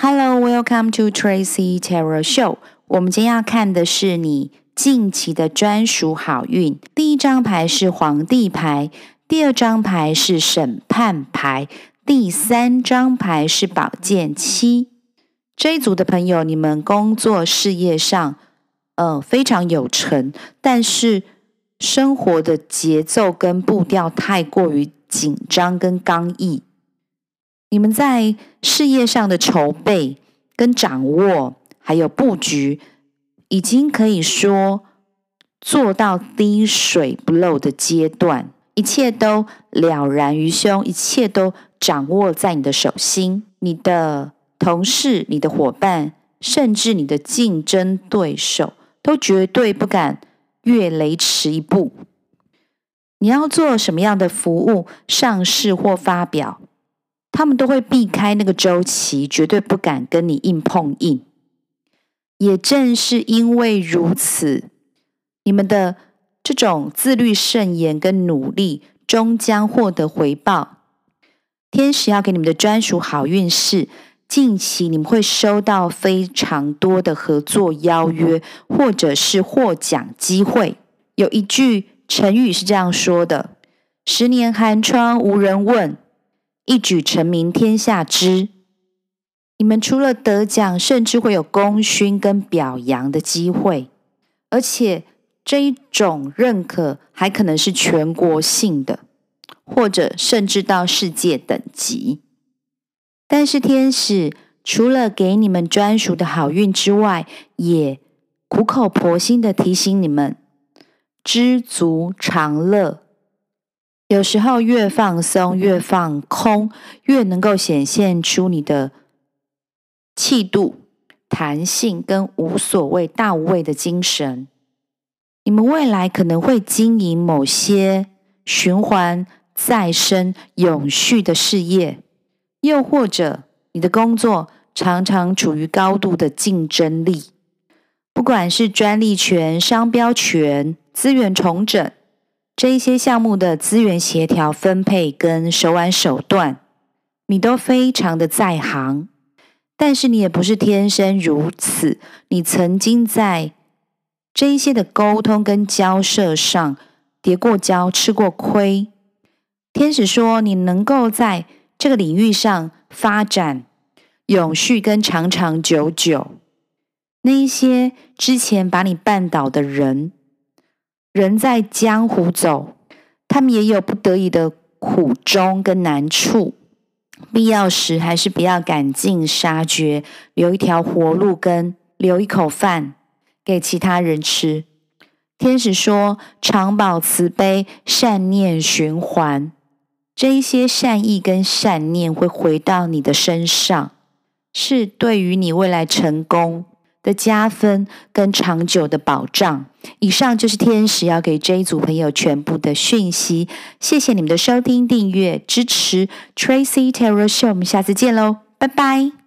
Hello, Welcome to Tracy Tarot Show。我们今天要看的是你近期的专属好运。第一张牌是皇帝牌，第二张牌是审判牌，第三张牌是宝剑七。这一组的朋友，你们工作事业上，呃，非常有成，但是生活的节奏跟步调太过于紧张跟刚毅。你们在事业上的筹备跟掌握，还有布局，已经可以说做到滴水不漏的阶段，一切都了然于胸，一切都掌握在你的手心。你的同事、你的伙伴，甚至你的竞争对手，都绝对不敢越雷池一步。你要做什么样的服务、上市或发表？他们都会避开那个周期，绝对不敢跟你硬碰硬。也正是因为如此，你们的这种自律、慎言跟努力，终将获得回报。天使要给你们的专属好运是，近期你们会收到非常多的合作邀约，或者是获奖机会。有一句成语是这样说的：“十年寒窗无人问。”一举成名天下知，你们除了得奖，甚至会有功勋跟表扬的机会，而且这一种认可还可能是全国性的，或者甚至到世界等级。但是天使除了给你们专属的好运之外，也苦口婆心的提醒你们：知足常乐。有时候越放松、越放空，越能够显现出你的气度、弹性跟无所谓、大无畏的精神。你们未来可能会经营某些循环再生、永续的事业，又或者你的工作常常处于高度的竞争力，不管是专利权、商标权、资源重整。这一些项目的资源协调分配跟手腕手段，你都非常的在行，但是你也不是天生如此，你曾经在这一些的沟通跟交涉上跌过跤、吃过亏。天使说，你能够在这个领域上发展永续跟长长久久，那一些之前把你绊倒的人。人在江湖走，他们也有不得已的苦衷跟难处，必要时还是不要赶尽杀绝，留一条活路跟留一口饭给其他人吃。天使说：常保慈悲，善念循环，这一些善意跟善念会回到你的身上，是对于你未来成功的加分跟长久的保障。以上就是天使要给这一组朋友全部的讯息。谢谢你们的收听、订阅、支持。Tracy Terror Show，我们下次见喽，拜拜。